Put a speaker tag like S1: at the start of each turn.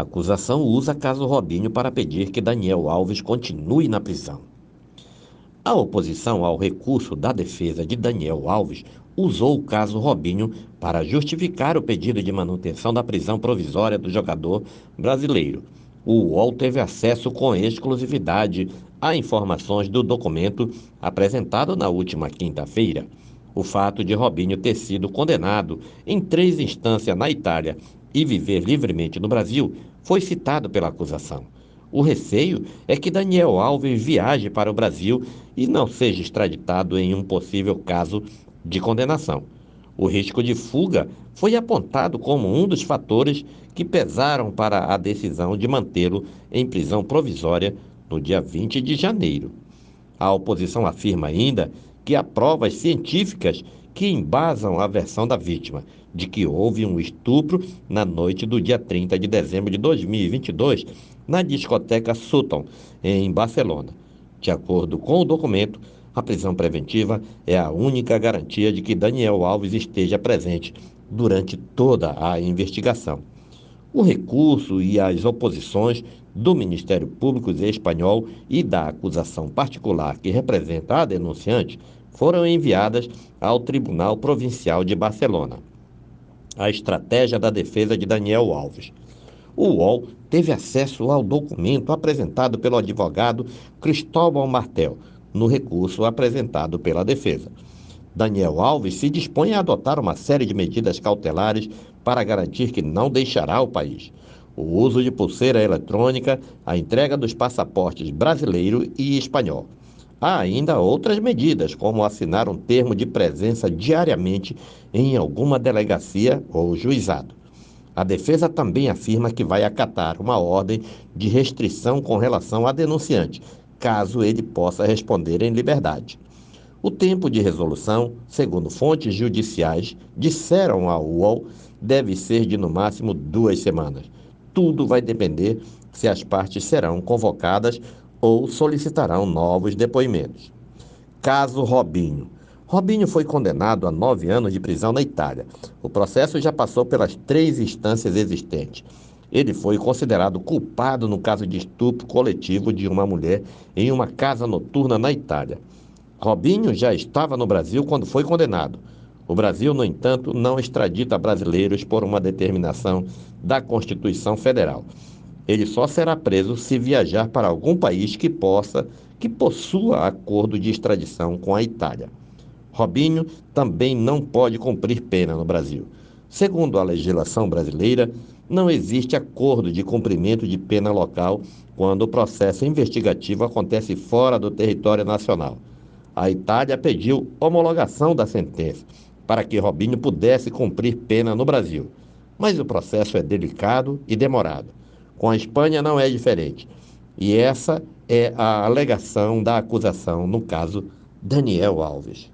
S1: A acusação usa caso Robinho para pedir que Daniel Alves continue na prisão. A oposição ao recurso da defesa de Daniel Alves usou o caso Robinho para justificar o pedido de manutenção da prisão provisória do jogador brasileiro. O UOL teve acesso com exclusividade a informações do documento apresentado na última quinta-feira. O fato de Robinho ter sido condenado em três instâncias na Itália e viver livremente no Brasil foi citado pela acusação. O receio é que Daniel Alves viaje para o Brasil e não seja extraditado em um possível caso de condenação. O risco de fuga foi apontado como um dos fatores que pesaram para a decisão de mantê-lo em prisão provisória no dia 20 de janeiro. A oposição afirma ainda que há provas científicas que embasam a versão da vítima de que houve um estupro na noite do dia 30 de dezembro de 2022 na discoteca Sutton, em Barcelona. De acordo com o documento, a prisão preventiva é a única garantia de que Daniel Alves esteja presente durante toda a investigação. O recurso e as oposições do Ministério Público espanhol e da acusação particular que representa a denunciante foram enviadas ao Tribunal Provincial de Barcelona. A estratégia da defesa de Daniel Alves. O UOL teve acesso ao documento apresentado pelo advogado Cristóbal Martel no recurso apresentado pela defesa. Daniel Alves se dispõe a adotar uma série de medidas cautelares para garantir que não deixará o país. O uso de pulseira eletrônica, a entrega dos passaportes brasileiro e espanhol. Há ainda outras medidas, como assinar um termo de presença diariamente em alguma delegacia ou juizado. A defesa também afirma que vai acatar uma ordem de restrição com relação a denunciante, caso ele possa responder em liberdade. O tempo de resolução, segundo fontes judiciais, disseram ao UOL, deve ser de no máximo duas semanas. Tudo vai depender se as partes serão convocadas ou solicitarão novos depoimentos. Caso Robinho. Robinho foi condenado a nove anos de prisão na Itália. O processo já passou pelas três instâncias existentes. Ele foi considerado culpado no caso de estupro coletivo de uma mulher em uma casa noturna na Itália. Robinho já estava no Brasil quando foi condenado. O Brasil, no entanto, não extradita brasileiros por uma determinação da Constituição Federal. Ele só será preso se viajar para algum país que possa, que possua acordo de extradição com a Itália. Robinho também não pode cumprir pena no Brasil. Segundo a legislação brasileira, não existe acordo de cumprimento de pena local quando o processo investigativo acontece fora do território nacional. A Itália pediu homologação da sentença para que Robinho pudesse cumprir pena no Brasil. Mas o processo é delicado e demorado. Com a Espanha não é diferente. E essa é a alegação da acusação no caso Daniel Alves.